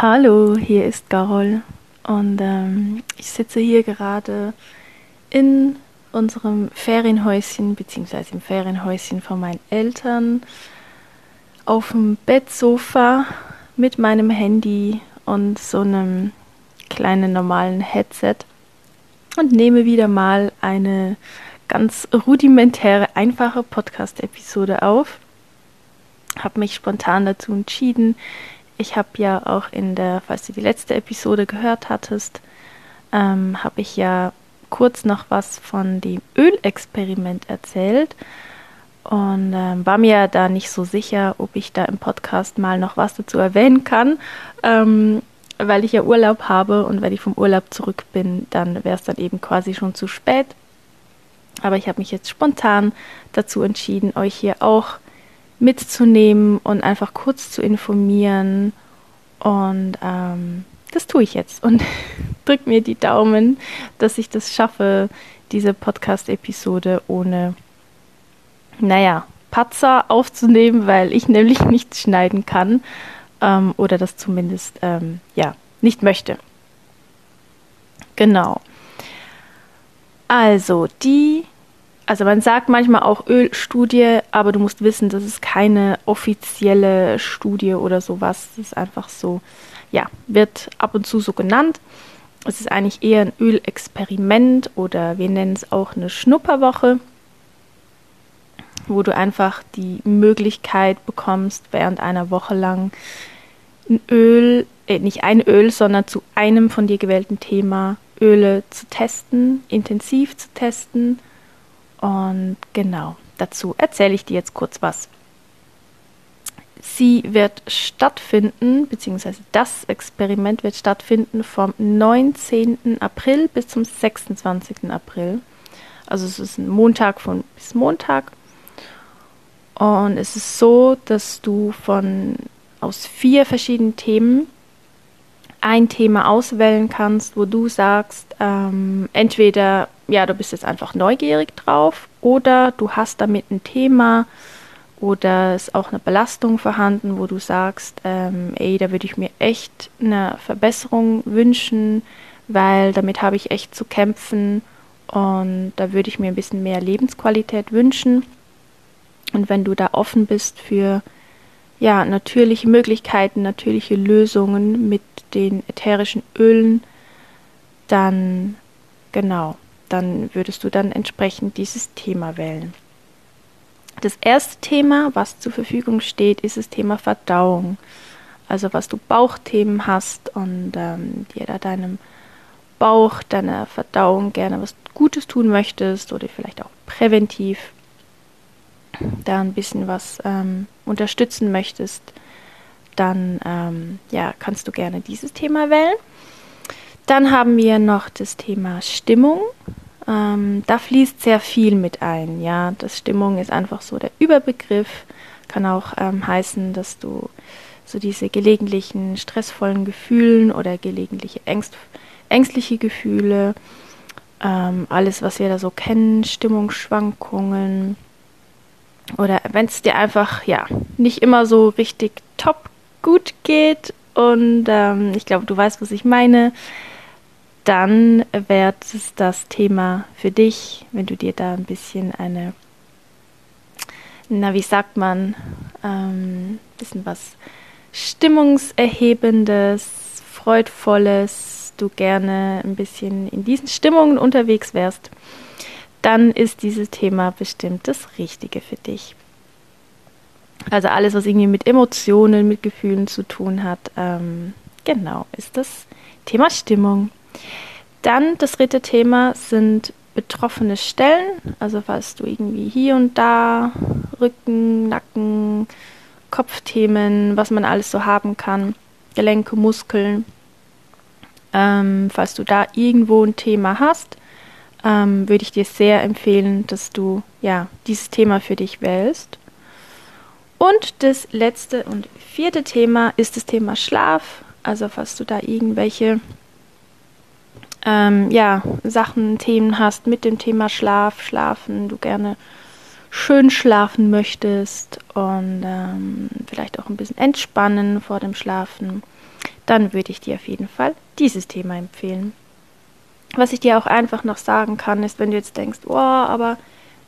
Hallo, hier ist Carol und ähm, ich sitze hier gerade in unserem Ferienhäuschen beziehungsweise im Ferienhäuschen von meinen Eltern auf dem Bettsofa mit meinem Handy und so einem kleinen normalen Headset und nehme wieder mal eine ganz rudimentäre, einfache Podcast-Episode auf. Habe mich spontan dazu entschieden. Ich habe ja auch in der, falls du die letzte Episode gehört hattest, ähm, habe ich ja kurz noch was von dem Ölexperiment erzählt und ähm, war mir da nicht so sicher, ob ich da im Podcast mal noch was dazu erwähnen kann. Ähm, weil ich ja Urlaub habe und wenn ich vom Urlaub zurück bin, dann wäre es dann eben quasi schon zu spät. Aber ich habe mich jetzt spontan dazu entschieden, euch hier auch mitzunehmen und einfach kurz zu informieren. Und ähm, das tue ich jetzt und drück mir die Daumen, dass ich das schaffe, diese Podcast-Episode ohne, naja, Patzer aufzunehmen, weil ich nämlich nichts schneiden kann ähm, oder das zumindest ähm, ja nicht möchte. Genau. Also die, also man sagt manchmal auch Ölstudie, aber du musst wissen, das ist keine offizielle Studie oder sowas. Das ist einfach so, ja, wird ab und zu so genannt. Es ist eigentlich eher ein Ölexperiment oder wir nennen es auch eine Schnupperwoche wo du einfach die Möglichkeit bekommst, während einer Woche lang ein Öl, äh, nicht ein Öl, sondern zu einem von dir gewählten Thema Öle zu testen, intensiv zu testen. Und genau, dazu erzähle ich dir jetzt kurz was. Sie wird stattfinden, beziehungsweise das Experiment wird stattfinden vom 19. April bis zum 26. April. Also es ist ein Montag von bis Montag und es ist so, dass du von aus vier verschiedenen Themen ein Thema auswählen kannst, wo du sagst, ähm, entweder ja, du bist jetzt einfach neugierig drauf oder du hast damit ein Thema oder ist auch eine Belastung vorhanden, wo du sagst, ähm, ey, da würde ich mir echt eine Verbesserung wünschen, weil damit habe ich echt zu kämpfen und da würde ich mir ein bisschen mehr Lebensqualität wünschen. Und wenn du da offen bist für ja, natürliche Möglichkeiten, natürliche Lösungen mit den ätherischen Ölen, dann genau, dann würdest du dann entsprechend dieses Thema wählen. Das erste Thema, was zur Verfügung steht, ist das Thema Verdauung. Also was du Bauchthemen hast und ähm, dir da deinem Bauch, deiner Verdauung gerne was Gutes tun möchtest oder vielleicht auch präventiv da ein bisschen was ähm, unterstützen möchtest, dann ähm, ja, kannst du gerne dieses Thema wählen. Dann haben wir noch das Thema Stimmung. Ähm, da fließt sehr viel mit ein. Ja, das Stimmung ist einfach so der Überbegriff. Kann auch ähm, heißen, dass du so diese gelegentlichen stressvollen Gefühlen oder gelegentliche Ängst, ängstliche Gefühle, ähm, alles, was wir da so kennen, Stimmungsschwankungen, oder wenn es dir einfach ja nicht immer so richtig top gut geht und ähm, ich glaube, du weißt, was ich meine, dann wäre es das Thema für dich, wenn du dir da ein bisschen eine, na wie sagt man, ähm, bisschen was stimmungserhebendes, freudvolles, du gerne ein bisschen in diesen Stimmungen unterwegs wärst dann ist dieses Thema bestimmt das Richtige für dich. Also alles, was irgendwie mit Emotionen, mit Gefühlen zu tun hat, ähm, genau, ist das Thema Stimmung. Dann das dritte Thema sind betroffene Stellen, also falls du irgendwie hier und da Rücken, Nacken, Kopfthemen, was man alles so haben kann, Gelenke, Muskeln, ähm, falls du da irgendwo ein Thema hast, ähm, würde ich dir sehr empfehlen, dass du ja dieses Thema für dich wählst. Und das letzte und vierte Thema ist das Thema Schlaf. Also falls du da irgendwelche ähm, ja, Sachen, Themen hast mit dem Thema Schlaf, Schlafen, du gerne schön schlafen möchtest und ähm, vielleicht auch ein bisschen entspannen vor dem Schlafen, dann würde ich dir auf jeden Fall dieses Thema empfehlen. Was ich dir auch einfach noch sagen kann, ist, wenn du jetzt denkst, oh, aber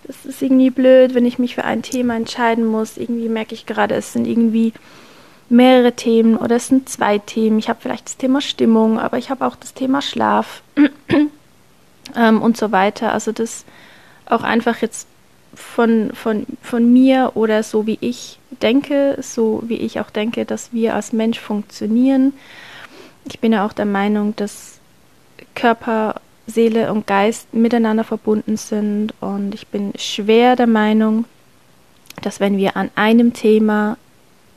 das ist irgendwie blöd, wenn ich mich für ein Thema entscheiden muss. Irgendwie merke ich gerade, es sind irgendwie mehrere Themen oder es sind zwei Themen. Ich habe vielleicht das Thema Stimmung, aber ich habe auch das Thema Schlaf ähm, und so weiter. Also das auch einfach jetzt von, von, von mir oder so wie ich denke, so wie ich auch denke, dass wir als Mensch funktionieren. Ich bin ja auch der Meinung, dass Körper, Seele und Geist miteinander verbunden sind und ich bin schwer der Meinung, dass wenn wir an einem Thema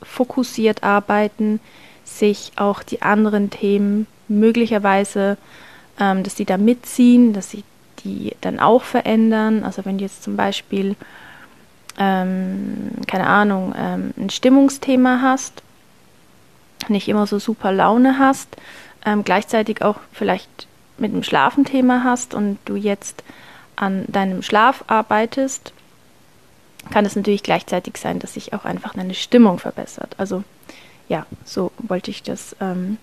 fokussiert arbeiten, sich auch die anderen Themen möglicherweise, ähm, dass sie da mitziehen, dass sie die dann auch verändern. Also wenn du jetzt zum Beispiel, ähm, keine Ahnung, ähm, ein Stimmungsthema hast, nicht immer so super Laune hast, ähm, gleichzeitig auch vielleicht mit einem Schlafenthema hast und du jetzt an deinem Schlaf arbeitest, kann es natürlich gleichzeitig sein, dass sich auch einfach deine Stimmung verbessert. Also ja, so wollte ich das ähm,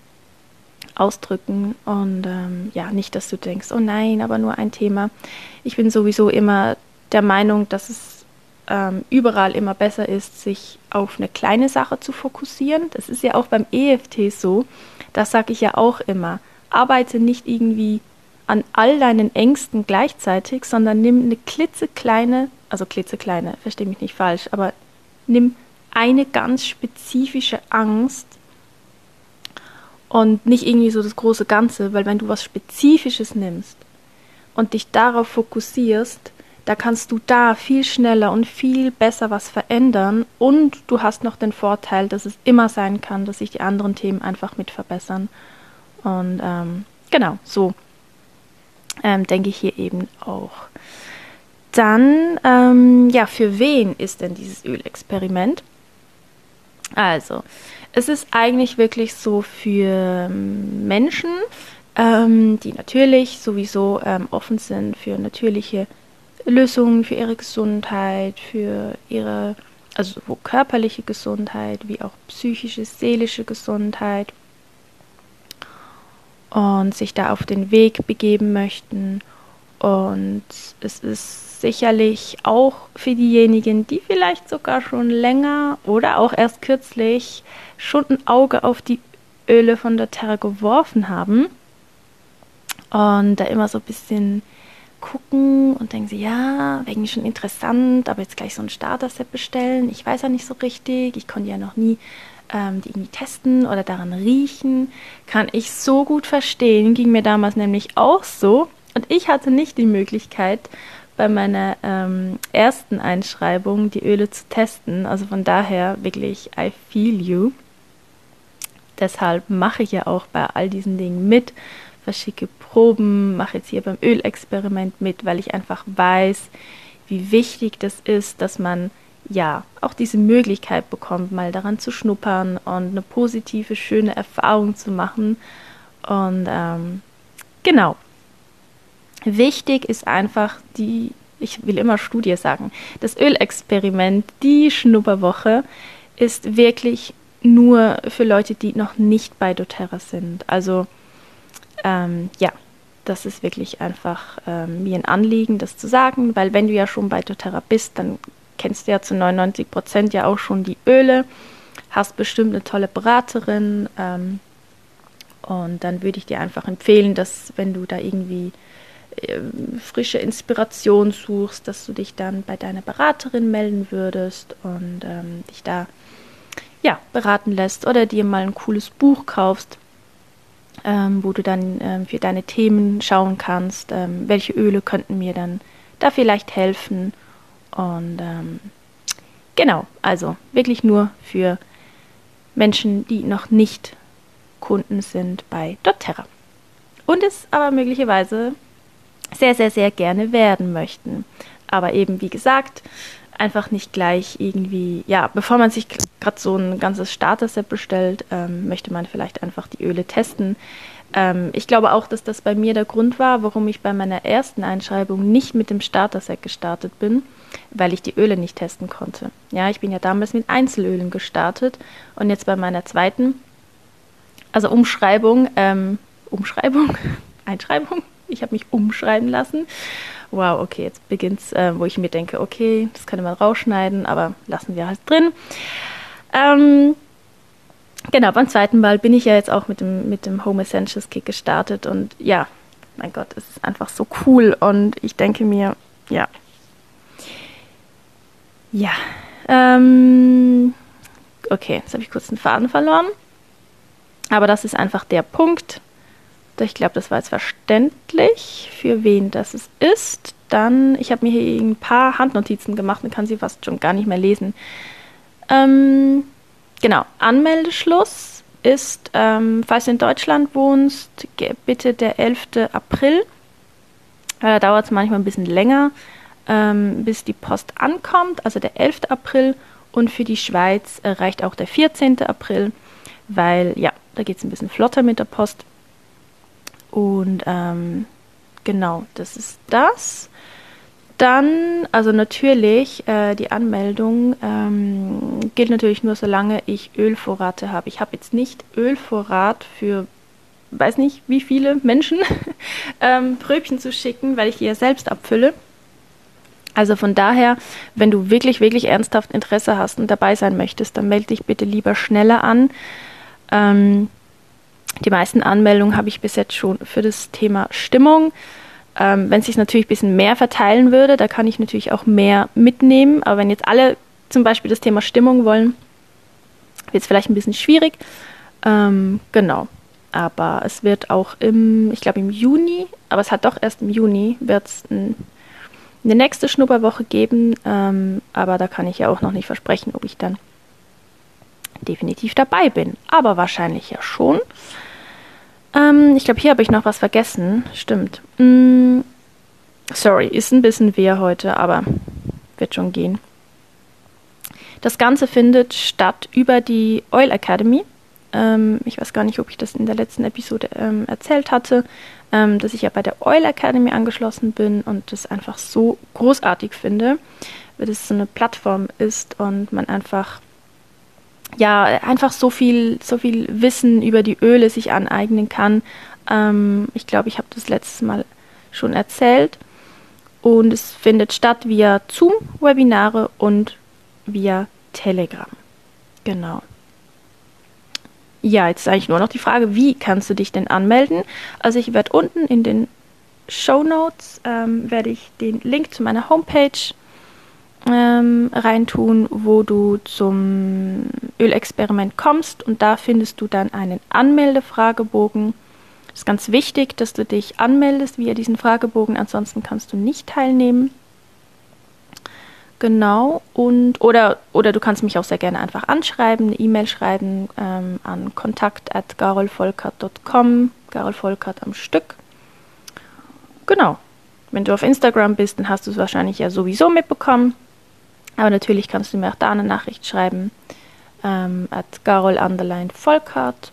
ausdrücken und ähm, ja, nicht, dass du denkst, oh nein, aber nur ein Thema. Ich bin sowieso immer der Meinung, dass es ähm, überall immer besser ist, sich auf eine kleine Sache zu fokussieren. Das ist ja auch beim EFT so. Das sage ich ja auch immer. Arbeite nicht irgendwie an all deinen Ängsten gleichzeitig, sondern nimm eine klitzekleine, also klitzekleine, verstehe mich nicht falsch, aber nimm eine ganz spezifische Angst und nicht irgendwie so das große Ganze, weil wenn du was Spezifisches nimmst und dich darauf fokussierst, da kannst du da viel schneller und viel besser was verändern und du hast noch den Vorteil, dass es immer sein kann, dass sich die anderen Themen einfach mit verbessern. Und ähm, genau, so ähm, denke ich hier eben auch. Dann, ähm, ja, für wen ist denn dieses Ölexperiment? Also, es ist eigentlich wirklich so für ähm, Menschen, ähm, die natürlich sowieso ähm, offen sind für natürliche Lösungen für ihre Gesundheit, für ihre, also sowohl körperliche Gesundheit wie auch psychische, seelische Gesundheit und sich da auf den Weg begeben möchten. Und es ist sicherlich auch für diejenigen, die vielleicht sogar schon länger oder auch erst kürzlich schon ein Auge auf die Öle von der Terra geworfen haben und da immer so ein bisschen gucken und denken sie, ja, wäre schon interessant, aber jetzt gleich so ein Starter-Set bestellen. Ich weiß ja nicht so richtig, ich konnte ja noch nie ähm, die irgendwie testen oder daran riechen. Kann ich so gut verstehen, ging mir damals nämlich auch so. Und ich hatte nicht die Möglichkeit, bei meiner ähm, ersten Einschreibung die Öle zu testen. Also von daher wirklich, I feel you. Deshalb mache ich ja auch bei all diesen Dingen mit, verschicke Proben, mache jetzt hier beim Ölexperiment mit, weil ich einfach weiß, wie wichtig das ist, dass man ja auch diese Möglichkeit bekommt, mal daran zu schnuppern und eine positive, schöne Erfahrung zu machen. Und ähm, genau, Wichtig ist einfach die, ich will immer Studie sagen, das Ölexperiment, die Schnupperwoche ist wirklich nur für Leute, die noch nicht bei doTERRA sind. Also ähm, ja, das ist wirklich einfach ähm, mir ein Anliegen, das zu sagen, weil wenn du ja schon bei doTERRA bist, dann kennst du ja zu 99 Prozent ja auch schon die Öle, hast bestimmt eine tolle Beraterin ähm, und dann würde ich dir einfach empfehlen, dass wenn du da irgendwie ähm, frische Inspiration suchst, dass du dich dann bei deiner Beraterin melden würdest und ähm, dich da ja, beraten lässt oder dir mal ein cooles Buch kaufst, ähm, wo du dann ähm, für deine Themen schauen kannst, ähm, welche Öle könnten mir dann da vielleicht helfen. Und ähm, genau, also wirklich nur für Menschen, die noch nicht Kunden sind bei doTERRA. Und es aber möglicherweise sehr, sehr, sehr gerne werden möchten. Aber eben, wie gesagt, einfach nicht gleich irgendwie, ja, bevor man sich gerade so ein ganzes Starter-Set bestellt, ähm, möchte man vielleicht einfach die Öle testen. Ähm, ich glaube auch, dass das bei mir der Grund war, warum ich bei meiner ersten Einschreibung nicht mit dem Starter-Set gestartet bin, weil ich die Öle nicht testen konnte. Ja, ich bin ja damals mit Einzelölen gestartet und jetzt bei meiner zweiten also Umschreibung, ähm, Umschreibung, Einschreibung. Ich habe mich umschreiben lassen. Wow, okay, jetzt beginnt's, äh, wo ich mir denke, okay, das könnte man rausschneiden, aber lassen wir halt drin. Ähm, genau, beim zweiten Mal bin ich ja jetzt auch mit dem, mit dem Home Essentials Kick gestartet und ja, mein Gott, es ist einfach so cool und ich denke mir, ja. Ja. Ähm, okay, jetzt habe ich kurz den Faden verloren. Aber das ist einfach der Punkt. Ich glaube, das war jetzt verständlich, für wen das ist. Dann, ich habe mir hier ein paar Handnotizen gemacht und kann sie fast schon gar nicht mehr lesen. Ähm, genau, Anmeldeschluss ist, ähm, falls du in Deutschland wohnst, bitte der 11. April. Äh, dauert es manchmal ein bisschen länger, ähm, bis die Post ankommt, also der 11. April. Und für die Schweiz äh, reicht auch der 14. April, weil ja, da geht es ein bisschen flotter mit der Post. Und ähm, genau, das ist das. Dann, also natürlich, äh, die Anmeldung ähm, gilt natürlich nur, solange ich Ölvorrate habe. Ich habe jetzt nicht Ölvorrat für, weiß nicht wie viele Menschen, ähm, Pröbchen zu schicken, weil ich die ja selbst abfülle. Also von daher, wenn du wirklich, wirklich ernsthaft Interesse hast und dabei sein möchtest, dann melde dich bitte lieber schneller an. Ähm, die meisten Anmeldungen habe ich bis jetzt schon für das Thema Stimmung. Ähm, wenn es sich natürlich ein bisschen mehr verteilen würde, da kann ich natürlich auch mehr mitnehmen. Aber wenn jetzt alle zum Beispiel das Thema Stimmung wollen, wird es vielleicht ein bisschen schwierig. Ähm, genau. Aber es wird auch im, ich glaube im Juni, aber es hat doch erst im Juni, wird es ein, eine nächste Schnupperwoche geben. Ähm, aber da kann ich ja auch noch nicht versprechen, ob ich dann definitiv dabei bin. Aber wahrscheinlich ja schon. Ähm, ich glaube, hier habe ich noch was vergessen. Stimmt. Mm, sorry, ist ein bisschen wehr heute, aber wird schon gehen. Das Ganze findet statt über die Oil Academy. Ähm, ich weiß gar nicht, ob ich das in der letzten Episode ähm, erzählt hatte, ähm, dass ich ja bei der Oil Academy angeschlossen bin und das einfach so großartig finde, weil es so eine Plattform ist und man einfach ja, einfach so viel, so viel Wissen über die Öle sich aneignen kann. Ähm, ich glaube, ich habe das letztes Mal schon erzählt. Und es findet statt via Zoom-Webinare und via Telegram. Genau. Ja, jetzt ist eigentlich nur noch die Frage, wie kannst du dich denn anmelden? Also ich werde unten in den Show Notes ähm, werde ich den Link zu meiner Homepage ähm, reintun, wo du zum Ölexperiment kommst und da findest du dann einen Anmeldefragebogen. Es ist ganz wichtig, dass du dich anmeldest via diesen Fragebogen, ansonsten kannst du nicht teilnehmen. Genau, und oder, oder du kannst mich auch sehr gerne einfach anschreiben, eine E-Mail schreiben ähm, an kontakt.garolvolkert.com, Garol Volkert am Stück. Genau. Wenn du auf Instagram bist, dann hast du es wahrscheinlich ja sowieso mitbekommen. Aber natürlich kannst du mir auch da eine Nachricht schreiben ähm, at Garol Underline Volkart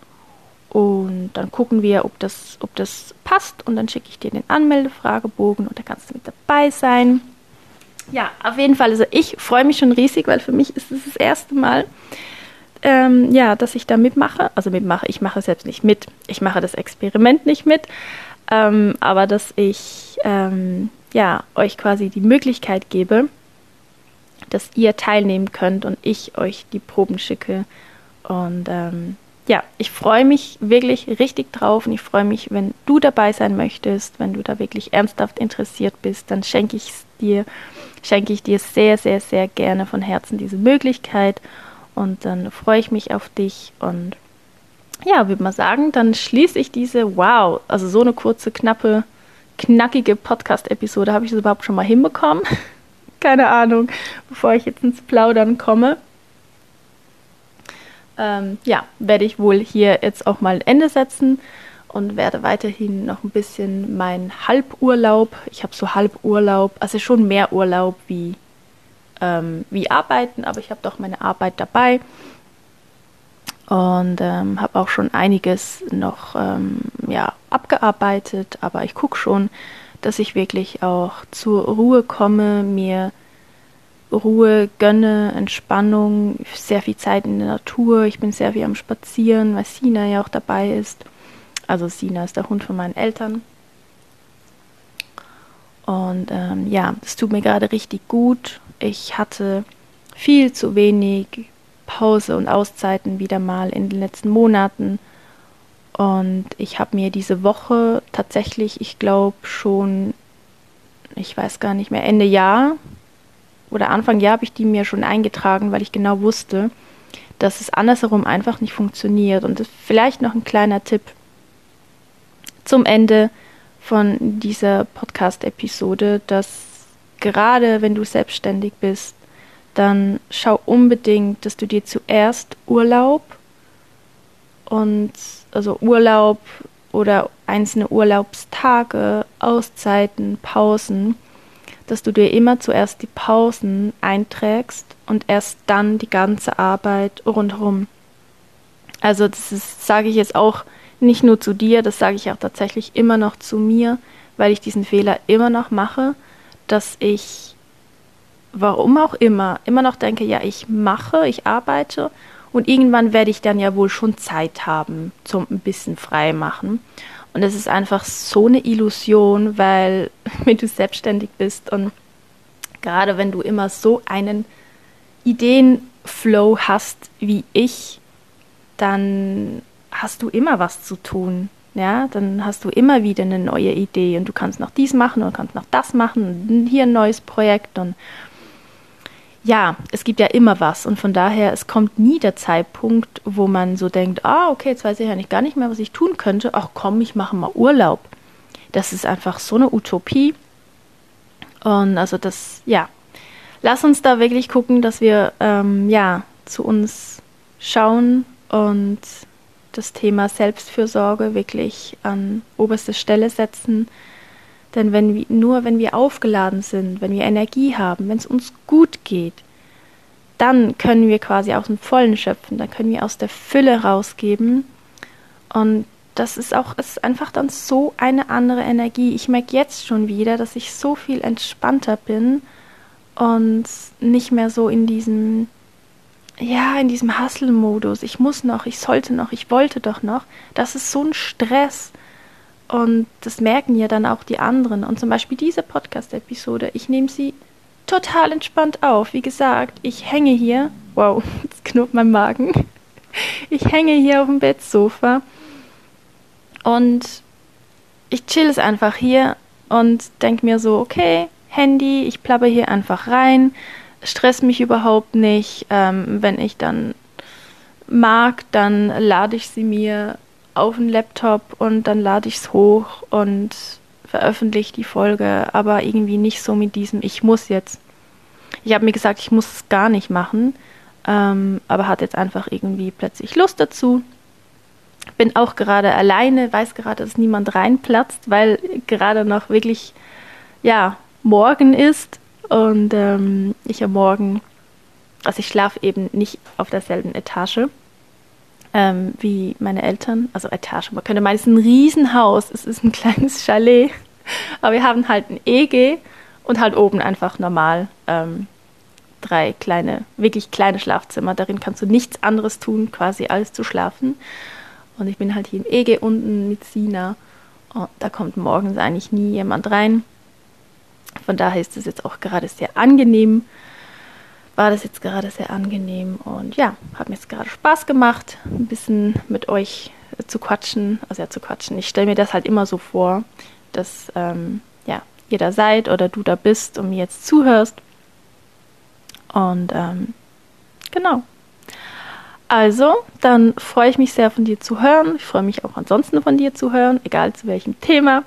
und dann gucken wir, ob das, ob das passt und dann schicke ich dir den Anmeldefragebogen und da kannst du mit dabei sein. Ja, auf jeden Fall. Also ich freue mich schon riesig, weil für mich ist es das erste Mal, ähm, ja, dass ich da mitmache. Also mitmache, ich mache selbst nicht mit. Ich mache das Experiment nicht mit. Ähm, aber dass ich ähm, ja, euch quasi die Möglichkeit gebe, dass ihr teilnehmen könnt und ich euch die Proben schicke. Und ähm, ja, ich freue mich wirklich richtig drauf und ich freue mich, wenn du dabei sein möchtest, wenn du da wirklich ernsthaft interessiert bist, dann schenke ich dir, schenke ich dir sehr, sehr, sehr gerne von Herzen diese Möglichkeit und dann freue ich mich auf dich und ja, würde mal sagen, dann schließe ich diese, wow, also so eine kurze, knappe, knackige Podcast-Episode, habe ich das überhaupt schon mal hinbekommen? keine Ahnung, bevor ich jetzt ins Plaudern komme. Ähm, ja, werde ich wohl hier jetzt auch mal ein Ende setzen und werde weiterhin noch ein bisschen meinen Halburlaub, ich habe so Halburlaub, also schon mehr Urlaub wie, ähm, wie Arbeiten, aber ich habe doch meine Arbeit dabei und ähm, habe auch schon einiges noch ähm, ja, abgearbeitet, aber ich gucke schon, dass ich wirklich auch zur Ruhe komme, mir Ruhe gönne, Entspannung, sehr viel Zeit in der Natur. Ich bin sehr viel am Spazieren, weil Sina ja auch dabei ist. Also Sina ist der Hund von meinen Eltern. Und ähm, ja, es tut mir gerade richtig gut. Ich hatte viel zu wenig Pause und Auszeiten wieder mal in den letzten Monaten. Und ich habe mir diese Woche tatsächlich, ich glaube schon, ich weiß gar nicht mehr, Ende Jahr oder Anfang Jahr habe ich die mir schon eingetragen, weil ich genau wusste, dass es andersherum einfach nicht funktioniert. Und vielleicht noch ein kleiner Tipp zum Ende von dieser Podcast-Episode, dass gerade wenn du selbstständig bist, dann schau unbedingt, dass du dir zuerst Urlaub und also Urlaub oder einzelne Urlaubstage, Auszeiten, Pausen, dass du dir immer zuerst die Pausen einträgst und erst dann die ganze Arbeit rundherum. Also das sage ich jetzt auch nicht nur zu dir, das sage ich auch tatsächlich immer noch zu mir, weil ich diesen Fehler immer noch mache, dass ich, warum auch immer, immer noch denke, ja, ich mache, ich arbeite und irgendwann werde ich dann ja wohl schon Zeit haben zum ein bisschen frei machen. Und es ist einfach so eine Illusion, weil wenn du selbstständig bist und gerade wenn du immer so einen Ideenflow hast wie ich, dann hast du immer was zu tun. Ja, dann hast du immer wieder eine neue Idee und du kannst noch dies machen und kannst noch das machen und hier ein neues Projekt und ja, es gibt ja immer was und von daher, es kommt nie der Zeitpunkt, wo man so denkt, ah, okay, jetzt weiß ich ja nicht gar nicht mehr, was ich tun könnte. Ach komm, ich mache mal Urlaub. Das ist einfach so eine Utopie. Und also das, ja, lass uns da wirklich gucken, dass wir ähm, ja zu uns schauen und das Thema Selbstfürsorge wirklich an oberste Stelle setzen. Denn wenn wir, nur wenn wir aufgeladen sind, wenn wir Energie haben, wenn es uns gut geht, dann können wir quasi aus dem Vollen schöpfen, dann können wir aus der Fülle rausgeben. Und das ist auch, ist einfach dann so eine andere Energie. Ich merke jetzt schon wieder, dass ich so viel entspannter bin und nicht mehr so in diesem ja, in diesem Hustle-Modus, ich muss noch, ich sollte noch, ich wollte doch noch, das ist so ein Stress. Und das merken ja dann auch die anderen. Und zum Beispiel diese Podcast-Episode, ich nehme sie total entspannt auf. Wie gesagt, ich hänge hier, wow, jetzt knurrt mein Magen. Ich hänge hier auf dem Bettsofa und ich chill es einfach hier und denke mir so, okay, Handy, ich plapper hier einfach rein, stress mich überhaupt nicht. Ähm, wenn ich dann mag, dann lade ich sie mir auf den Laptop und dann lade ich es hoch und veröffentliche die Folge, aber irgendwie nicht so mit diesem Ich muss jetzt. Ich habe mir gesagt, ich muss es gar nicht machen, ähm, aber hatte jetzt einfach irgendwie plötzlich Lust dazu. Bin auch gerade alleine, weiß gerade, dass niemand reinplatzt, weil gerade noch wirklich, ja, morgen ist und ähm, ich am Morgen, also ich schlafe eben nicht auf derselben Etage ähm, wie meine Eltern. Also Etage, man könnte meinen, es ist ein Riesenhaus, es ist ein kleines Chalet. Aber wir haben halt ein EG und halt oben einfach normal ähm, drei kleine, wirklich kleine Schlafzimmer. Darin kannst du nichts anderes tun, quasi als zu schlafen. Und ich bin halt hier im EG unten mit Sina. Und da kommt morgens eigentlich nie jemand rein. Von daher ist es jetzt auch gerade sehr angenehm. War das jetzt gerade sehr angenehm und ja, hat mir jetzt gerade Spaß gemacht, ein bisschen mit euch zu quatschen. Also ja, zu quatschen. Ich stelle mir das halt immer so vor, dass ähm, ja, ihr da seid oder du da bist und mir jetzt zuhörst. Und ähm, genau. Also, dann freue ich mich sehr von dir zu hören. Ich freue mich auch ansonsten von dir zu hören, egal zu welchem Thema.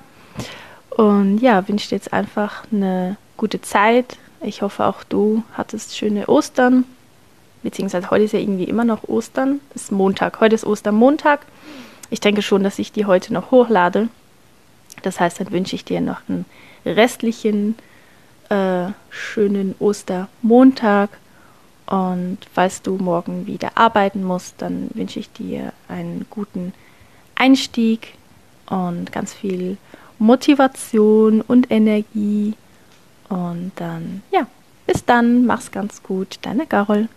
Und ja, wünsche dir jetzt einfach eine gute Zeit. Ich hoffe, auch du hattest schöne Ostern. Beziehungsweise heute ist ja irgendwie immer noch Ostern. Es ist Montag. Heute ist Ostermontag. Ich denke schon, dass ich die heute noch hochlade. Das heißt, dann wünsche ich dir noch einen restlichen äh, schönen Ostermontag. Und falls du morgen wieder arbeiten musst, dann wünsche ich dir einen guten Einstieg und ganz viel Motivation und Energie. Und dann, ja, bis dann, mach's ganz gut, deine Carol.